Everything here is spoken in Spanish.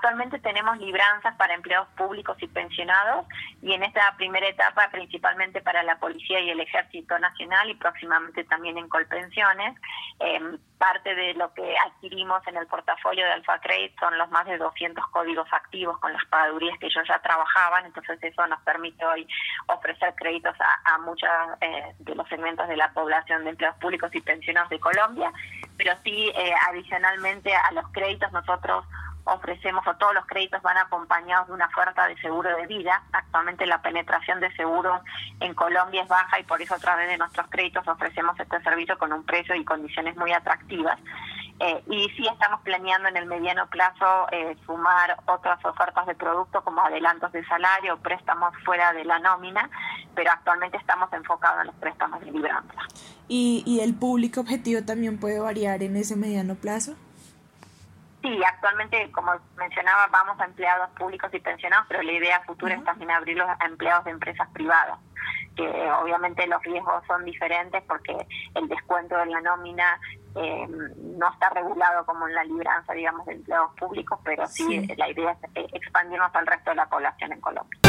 actualmente tenemos libranzas para empleados públicos y pensionados y en esta primera etapa principalmente para la Policía y el Ejército Nacional y próximamente también en Colpensiones. Em, parte de lo que adquirimos en el portafolio de Alfa son los más de 200 códigos activos con las pagadurías que ellos ya trabajaban, entonces eso nos permite hoy ofrecer créditos a, a muchos eh, de los segmentos de la población de empleados públicos y pensionados de Colombia, pero sí eh, adicionalmente a los créditos nosotros ofrecemos o todos los créditos van acompañados de una oferta de seguro de vida. Actualmente la penetración de seguros en Colombia es baja y por eso a través de nuestros créditos ofrecemos este servicio con un precio y condiciones muy atractivas. Eh, y sí estamos planeando en el mediano plazo eh, sumar otras ofertas de producto como adelantos de salario préstamos fuera de la nómina, pero actualmente estamos enfocados en los préstamos de libranza. ¿Y, ¿Y el público objetivo también puede variar en ese mediano plazo? Sí, actualmente, como mencionaba, vamos a empleados públicos y pensionados, pero la idea futura es también abrirlos a empleados de empresas privadas, que obviamente los riesgos son diferentes porque el descuento de la nómina eh, no está regulado como en la libranza, digamos, de empleados públicos, pero sí, la idea es eh, expandirnos al resto de la población en Colombia.